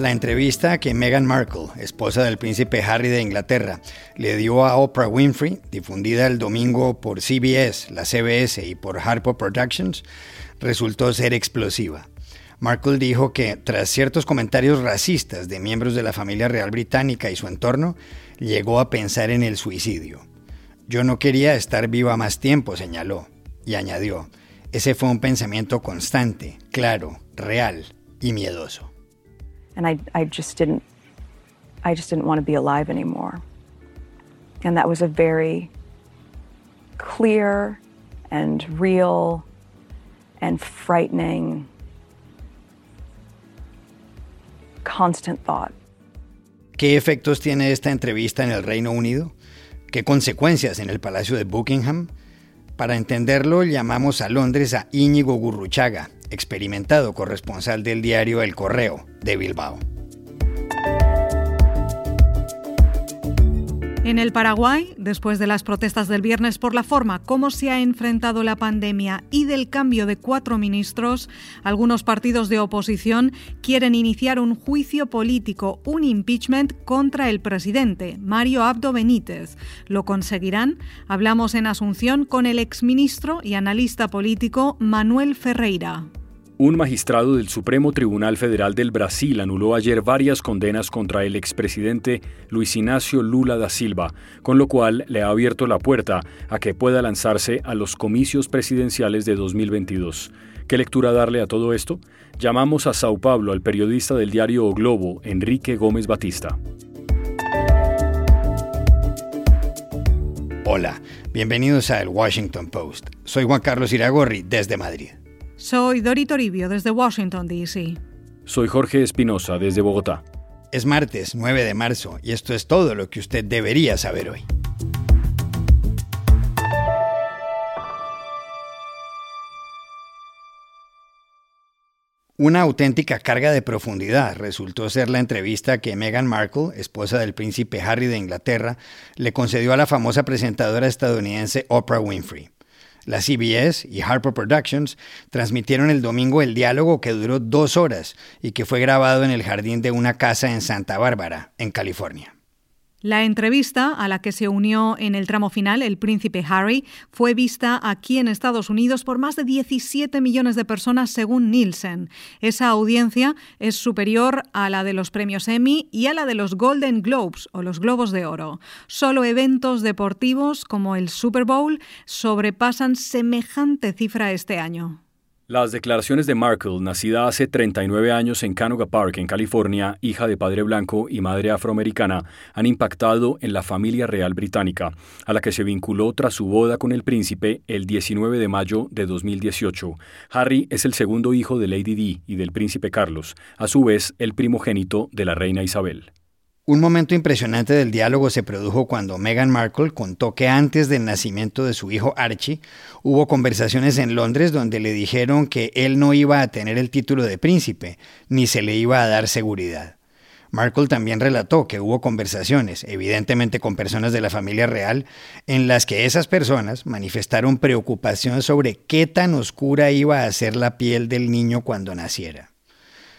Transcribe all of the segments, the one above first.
La entrevista que Meghan Markle, esposa del príncipe Harry de Inglaterra, le dio a Oprah Winfrey, difundida el domingo por CBS, la CBS y por Harpo Productions, resultó ser explosiva. Markle dijo que, tras ciertos comentarios racistas de miembros de la familia real británica y su entorno, llegó a pensar en el suicidio. Yo no quería estar viva más tiempo, señaló, y añadió, ese fue un pensamiento constante, claro, real y miedoso. And I, I just didn't I just didn't want to be alive anymore. And that was a very clear and real and frightening constant thought. ¿Qué efectos tiene esta entrevista en el Reino Unido? ¿Qué consecuencias en el Palacio de Buckingham? Para entenderlo, llamamos a Londres a Íñigo Gurruchaga, experimentado corresponsal del diario El Correo de Bilbao. En el Paraguay, después de las protestas del viernes por la forma como se ha enfrentado la pandemia y del cambio de cuatro ministros, algunos partidos de oposición quieren iniciar un juicio político, un impeachment contra el presidente, Mario Abdo Benítez. ¿Lo conseguirán? Hablamos en Asunción con el exministro y analista político Manuel Ferreira. Un magistrado del Supremo Tribunal Federal del Brasil anuló ayer varias condenas contra el expresidente Luis Ignacio Lula da Silva, con lo cual le ha abierto la puerta a que pueda lanzarse a los comicios presidenciales de 2022. ¿Qué lectura darle a todo esto? Llamamos a Sao Paulo al periodista del diario o Globo, Enrique Gómez Batista. Hola, bienvenidos a El Washington Post. Soy Juan Carlos Iragorri desde Madrid. Soy Dori Toribio desde Washington, D.C. Soy Jorge Espinosa desde Bogotá. Es martes 9 de marzo y esto es todo lo que usted debería saber hoy. Una auténtica carga de profundidad resultó ser la entrevista que Meghan Markle, esposa del príncipe Harry de Inglaterra, le concedió a la famosa presentadora estadounidense Oprah Winfrey. La CBS y Harper Productions transmitieron el domingo el diálogo que duró dos horas y que fue grabado en el jardín de una casa en Santa Bárbara, en California. La entrevista, a la que se unió en el tramo final el príncipe Harry, fue vista aquí en Estados Unidos por más de 17 millones de personas según Nielsen. Esa audiencia es superior a la de los premios Emmy y a la de los Golden Globes o los Globos de Oro. Solo eventos deportivos como el Super Bowl sobrepasan semejante cifra este año. Las declaraciones de Markle, nacida hace 39 años en Canoga Park, en California, hija de padre blanco y madre afroamericana, han impactado en la familia real británica, a la que se vinculó tras su boda con el príncipe el 19 de mayo de 2018. Harry es el segundo hijo de Lady Di y del príncipe Carlos, a su vez el primogénito de la reina Isabel. Un momento impresionante del diálogo se produjo cuando Meghan Markle contó que antes del nacimiento de su hijo Archie hubo conversaciones en Londres donde le dijeron que él no iba a tener el título de príncipe, ni se le iba a dar seguridad. Markle también relató que hubo conversaciones, evidentemente con personas de la familia real, en las que esas personas manifestaron preocupación sobre qué tan oscura iba a ser la piel del niño cuando naciera.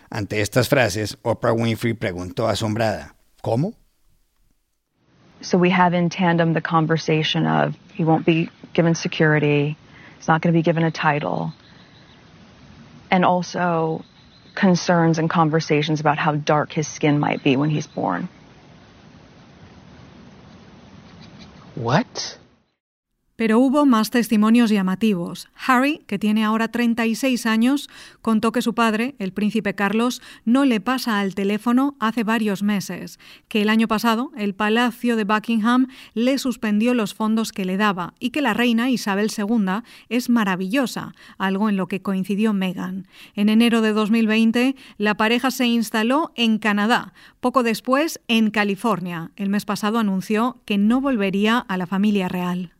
Ante estas frases, Oprah Winfrey preguntó asombrada, ¿Cómo? So we have in tandem the conversation of he won't be given security, he's not going to be given a title, and also concerns and conversations about how dark his skin might be when he's born. What? Pero hubo más testimonios llamativos. Harry, que tiene ahora 36 años, contó que su padre, el príncipe Carlos, no le pasa al teléfono hace varios meses, que el año pasado el Palacio de Buckingham le suspendió los fondos que le daba y que la reina Isabel II es maravillosa, algo en lo que coincidió Meghan. En enero de 2020, la pareja se instaló en Canadá, poco después en California. El mes pasado anunció que no volvería a la familia real.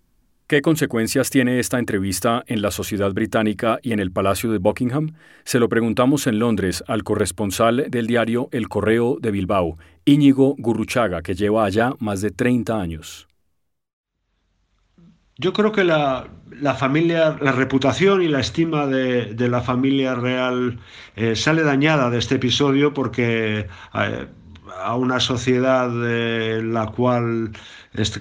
¿Qué consecuencias tiene esta entrevista en la sociedad británica y en el Palacio de Buckingham? Se lo preguntamos en Londres al corresponsal del diario El Correo de Bilbao, Íñigo Gurruchaga, que lleva allá más de 30 años. Yo creo que la, familia, la reputación y la estima de, la familia real eh, sale dañada de este episodio porque eh, a una sociedad en la cual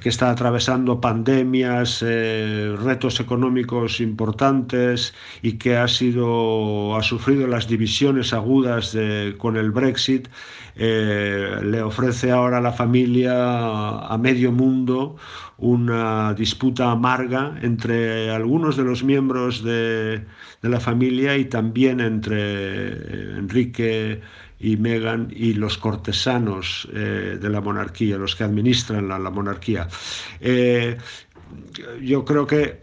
que está atravesando pandemias, eh, retos económicos importantes y que ha sido ha sufrido las divisiones agudas con el Brexit, eh, le ofrece ahora a la familia a medio mundo una disputa amarga entre algunos de los miembros de, de la familia y también entre Enrique y Meghan y los cortesanos eh, de la monarquía, los que administran la, monarquía. Eh, yo creo que,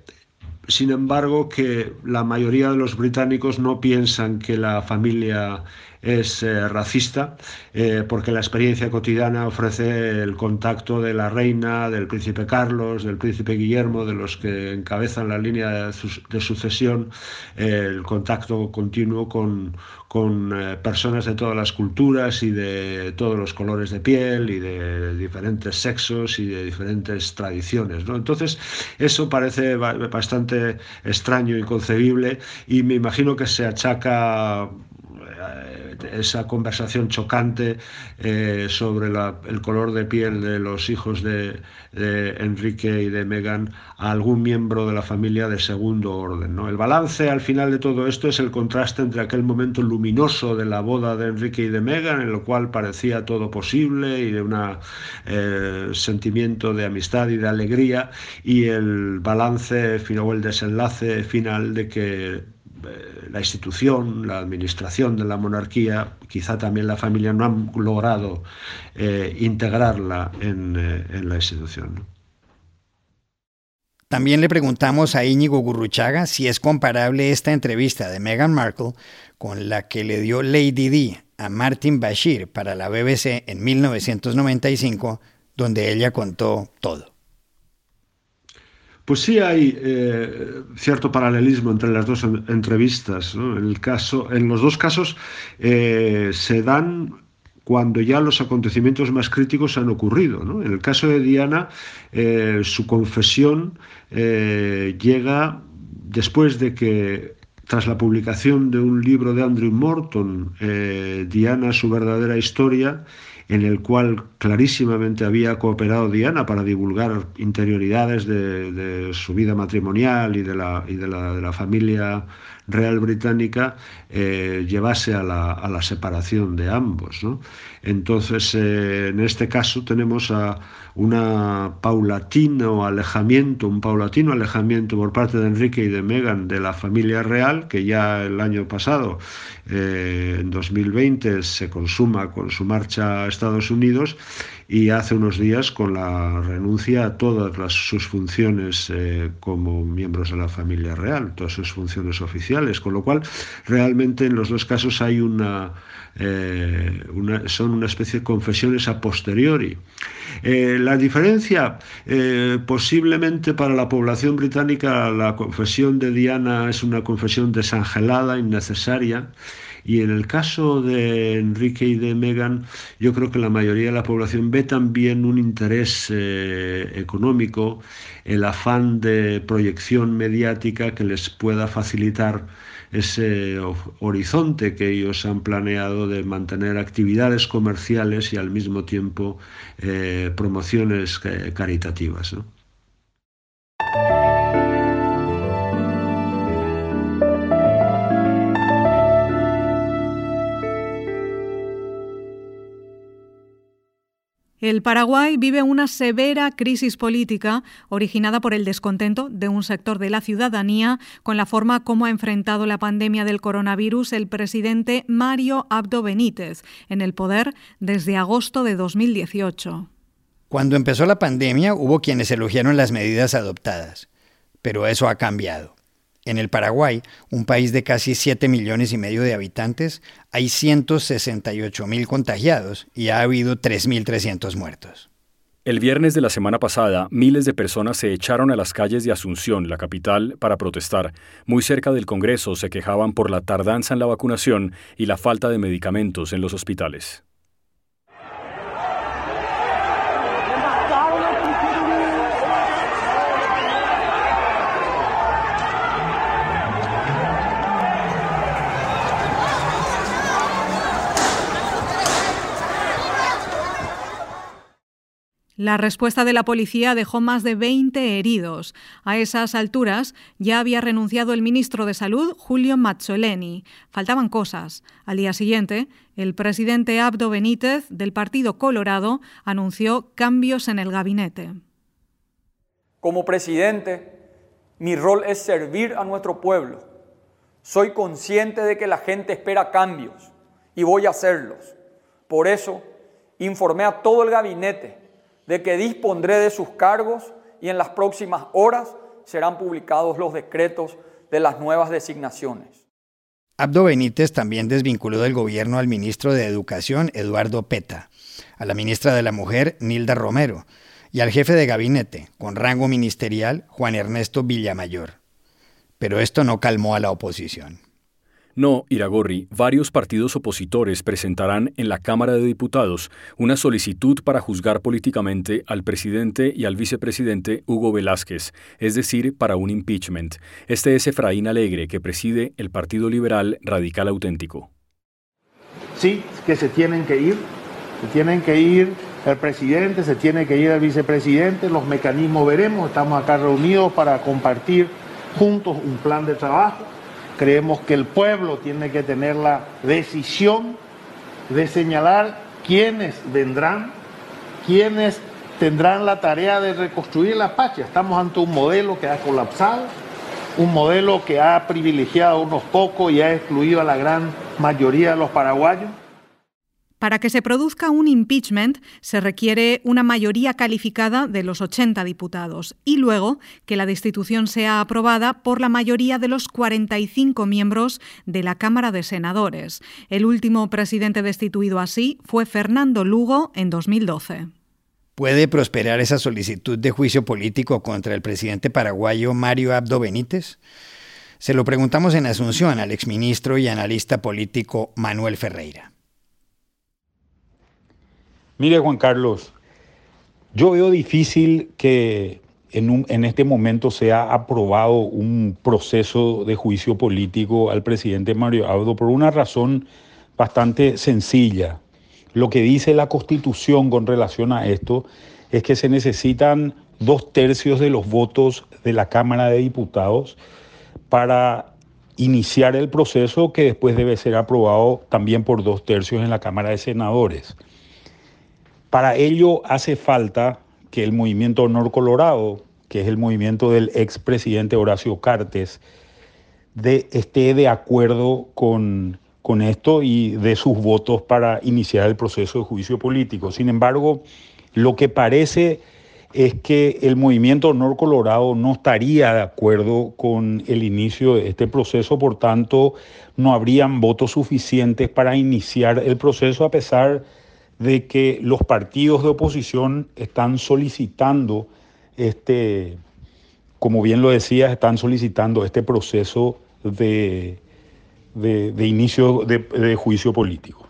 sin embargo, que la mayoría de los británicos no piensan que la familia es eh, racista, porque la experiencia cotidiana ofrece el contacto de la reina, del príncipe Carlos, del príncipe Guillermo, de los que encabezan la línea de, sucesión, el contacto continuo con, con eh, personas de todas las culturas y de todos los colores de piel y de diferentes sexos y de diferentes tradiciones. ¿no? Entonces, eso parece bastante extraño, inconcebible y me imagino que se achaca esa conversación chocante eh, sobre el color de piel de los hijos de, Enrique y de Meghan a algún miembro de la familia de segundo orden. ¿no? El balance al final de todo esto es el contraste entre aquel momento luminoso de la boda de Enrique y de Meghan, en lo cual parecía todo posible y de un eh, sentimiento de amistad y de alegría, y el balance o el desenlace final de que eh, la institución, la administración de la monarquía, quizá también la familia no han logrado eh, integrarla en, eh, la institución. También le preguntamos a Íñigo Gurruchaga si es comparable esta entrevista de Meghan Markle con la que le dio Lady Di a Martin Bashir para la BBC en 1995, donde ella contó todo. Pues sí hay eh, cierto paralelismo entre las dos entrevistas. En, el caso, en los dos casos eh, se dan cuando ya los acontecimientos más críticos han ocurrido. En el caso de Diana, eh, su confesión llega después de que, tras la publicación de un libro de Andrew Morton, Diana, su verdadera historia, en el cual clarísimamente había cooperado Diana para divulgar interioridades de, su vida matrimonial y de la, de la familia real británica eh, llevase a la, a la, separación de ambos. ¿no? Entonces, eh, en este caso tenemos a una paulatino alejamiento, un paulatino alejamiento por parte de Enrique y de Meghan de la familia real, que ya el año pasado, eh, en 2020, se consuma con su marcha a Estados Unidos y hace unos días con la renuncia a todas las, sus funciones eh, como miembros de la familia real, todas sus funciones oficiales, con lo cual realmente en los dos casos hay una, eh, son una especie de confesiones a posteriori. Eh, la diferencia, posiblemente para la población británica, la confesión de Diana es una confesión desangelada, innecesaria. Y en el caso de Enrique y de Meghan, yo creo que la mayoría de la población ve también un interés eh, económico, el afán de proyección mediática que les pueda facilitar ese horizonte que ellos han planeado de mantener actividades comerciales y al mismo tiempo eh, promociones eh, caritativas. El Paraguay vive una severa crisis política originada por el descontento de un sector de la ciudadanía con la forma como ha enfrentado la pandemia del coronavirus el presidente Mario Abdo Benítez en el poder desde agosto de 2018. Cuando empezó la pandemia hubo quienes elogiaron las medidas adoptadas, pero eso ha cambiado. En el Paraguay, un país de casi 7 millones y medio de habitantes, hay 168 mil contagiados y ha habido 3.300 muertos. El viernes de la semana pasada, miles de personas se echaron a las calles de Asunción, la capital, para protestar. Muy cerca del Congreso se quejaban por la tardanza en la vacunación y la falta de medicamentos en los hospitales. La respuesta de la policía dejó más de 20 heridos. A esas alturas ya había renunciado el ministro de Salud, Julio Mazzoleni. Faltaban cosas. Al día siguiente, el presidente Abdo Benítez, del Partido Colorado, anunció cambios en el gabinete. Como presidente, mi rol es servir a nuestro pueblo. Soy consciente de que la gente espera cambios y voy a hacerlos. Por eso, informé a todo el gabinete de que dispondré de sus cargos y en las próximas horas serán publicados los decretos de las nuevas designaciones. Abdo Benítez también desvinculó del gobierno al ministro de Educación, Eduardo Peta, a la ministra de la Mujer, Nilda Romero, y al jefe de gabinete, con rango ministerial, Juan Ernesto Villamayor. Pero esto no calmó a la oposición. No, Iragorri, varios partidos opositores presentarán en la Cámara de Diputados una solicitud para juzgar políticamente al presidente y al vicepresidente Hugo Velázquez, es decir, para un impeachment. Este es Efraín Alegre, que preside el Partido Liberal Radical Auténtico. Sí, que se tienen que ir, se tienen que ir el presidente, se tiene que ir el vicepresidente, los mecanismos veremos, estamos acá reunidos para compartir juntos un plan de trabajo Creemos que el pueblo tiene que tener la decisión de señalar quiénes vendrán, quiénes tendrán la tarea de reconstruir la patria. Estamos ante un modelo que ha colapsado, un modelo que ha privilegiado a unos pocos y ha excluido a la gran mayoría de los paraguayos. Para que se produzca un impeachment se requiere una mayoría calificada de los 80 diputados y luego que la destitución sea aprobada por la mayoría de los 45 miembros de la Cámara de Senadores. El último presidente destituido así fue Fernando Lugo en 2012. ¿Puede prosperar esa solicitud de juicio político contra el presidente paraguayo Mario Abdo Benítez? Se lo preguntamos en Asunción al exministro y analista político Manuel Ferreira. Mire, Juan Carlos, yo veo difícil que en, en, este momento sea aprobado un proceso de juicio político al presidente Mario Abdo por una razón bastante sencilla. Lo que dice la Constitución con relación a esto es que se necesitan dos tercios de los votos de la Cámara de Diputados para iniciar el proceso que después debe ser aprobado también por dos tercios en la Cámara de Senadores. Para ello hace falta que el movimiento Honor Colorado, que es el movimiento del expresidente Horacio Cartes, de, esté de acuerdo con, con esto y de sus votos para iniciar el proceso de juicio político. Sin embargo, lo que parece es que el movimiento Honor Colorado no estaría de acuerdo con el inicio de este proceso, por tanto, no habrían votos suficientes para iniciar el proceso a pesar de de que los partidos de oposición están solicitando este, como bien lo decía, están solicitando este proceso de, de, inicio de juicio político.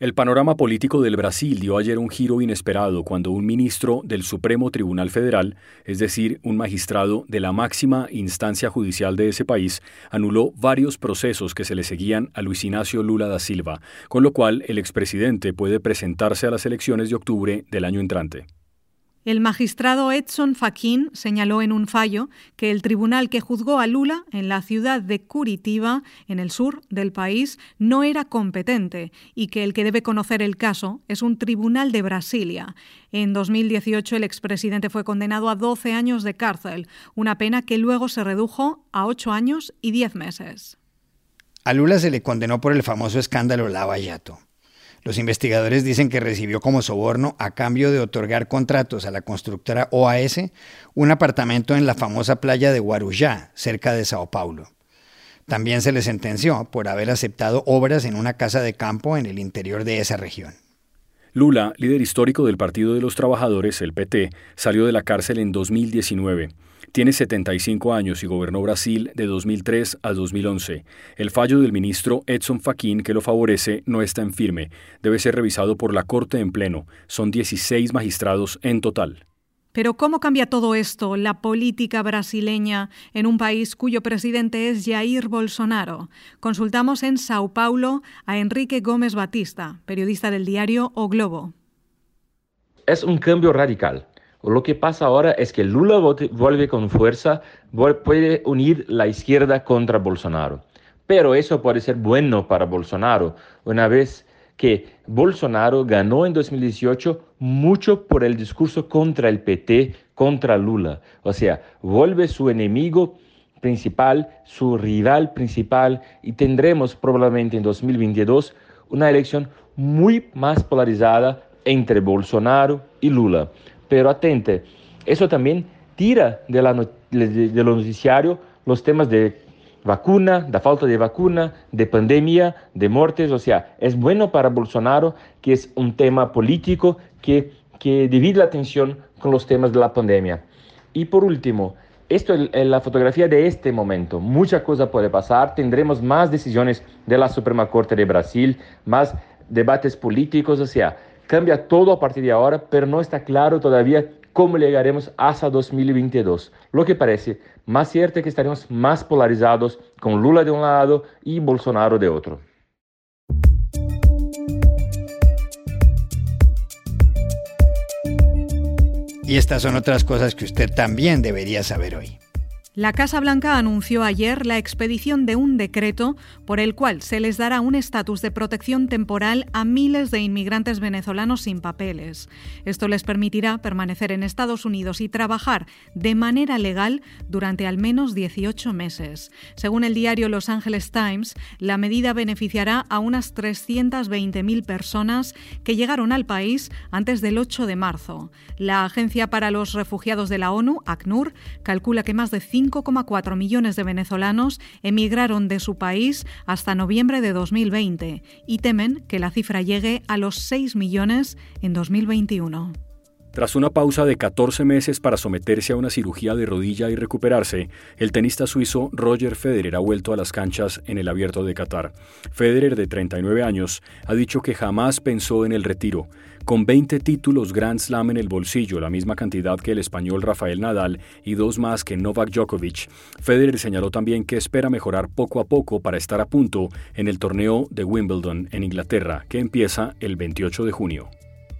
El panorama político del Brasil dio ayer un giro inesperado cuando un ministro del Supremo Tribunal Federal, es decir, un magistrado de la máxima instancia judicial de ese país, anuló varios procesos que se le seguían a Luis Ignacio Lula da Silva, con lo cual el expresidente puede presentarse a las elecciones de octubre del año entrante. El magistrado Edson Fachin señaló en un fallo que el tribunal que juzgó a Lula en la ciudad de Curitiba, en el sur del país, no era competente y que el que debe conocer el caso es un tribunal de Brasilia. En 2018 el expresidente fue condenado a 12 años de cárcel, una pena que luego se redujo a 8 años y 10 meses. A Lula se le condenó por el famoso escándalo Lava Yato. Los investigadores dicen que recibió como soborno, a cambio de otorgar contratos a la constructora OAS, un apartamento en la famosa playa de Guarujá, cerca de Sao Paulo. También se le sentenció por haber aceptado obras en una casa de campo en el interior de esa región. Lula, líder histórico del Partido de los Trabajadores, el PT, salió de la cárcel en 2019. Tiene 75 años y gobernó Brasil de 2003 a 2011. El fallo del ministro Edson Fachin que lo favorece no está en firme. Debe ser revisado por la Corte en pleno. Son 16 magistrados en total. Pero ¿cómo cambia todo esto, la política brasileña, en un país cuyo presidente es Jair Bolsonaro? Consultamos en Sao Paulo a Enrique Gómez Batista, periodista del diario O Globo. Es un cambio radical. Lo que pasa ahora es que Lula vuelve con fuerza, puede unir la izquierda contra Bolsonaro. Pero eso puede ser bueno para Bolsonaro, una vez que Bolsonaro ganó en 2018 mucho por el discurso contra el PT, contra Lula. O sea, vuelve su enemigo principal, su rival principal y tendremos probablemente en 2022 una elección muy más polarizada entre Bolsonaro y Lula. Pero atente, eso también tira de, la, de lo noticiario los temas de vacuna, da falta de vacuna, de pandemia, de muertes. O sea, es bueno para Bolsonaro que es un tema político que, que divide la atención con los temas de la pandemia. Y por último, esto es la fotografía de este momento. Mucha cosa puede pasar. Tendremos más decisiones de la Suprema Corte de Brasil, más debates políticos. O sea, cambia todo a partir de ahora, pero no está claro todavía cómo llegaremos hasta 2022. Lo que parece más cierto es que estaremos más polarizados con Lula de un lado y Bolsonaro de otro. Y estas son otras cosas que usted también debería saber hoy. La Casa Blanca anunció ayer la expedición de un decreto por el cual se les dará un estatus de protección temporal a miles de inmigrantes venezolanos sin papeles. Esto les permitirá permanecer en Estados Unidos y trabajar de manera legal durante al menos 18 meses. Según el diario Los Angeles Times, la medida beneficiará a unas 320.000 personas que llegaron al país antes del 8 de marzo. La Agencia para los Refugiados de la ONU, ACNUR, calcula que más de 5,4 millones de venezolanos emigraron de su país hasta noviembre de 2020 y temen que la cifra llegue a los 6 millones en 2021. Tras una pausa de 14 meses para someterse a una cirugía de rodilla y recuperarse, el tenista suizo Roger Federer ha vuelto a las canchas en el abierto de Qatar. Federer, de 39 años, ha dicho que jamás pensó en el retiro. Con 20 títulos Grand Slam en el bolsillo, la misma cantidad que el español Rafael Nadal y dos más que Novak Djokovic, Federer señaló también que espera mejorar poco a poco para estar a punto en el torneo de Wimbledon en Inglaterra, que empieza el 28 de junio.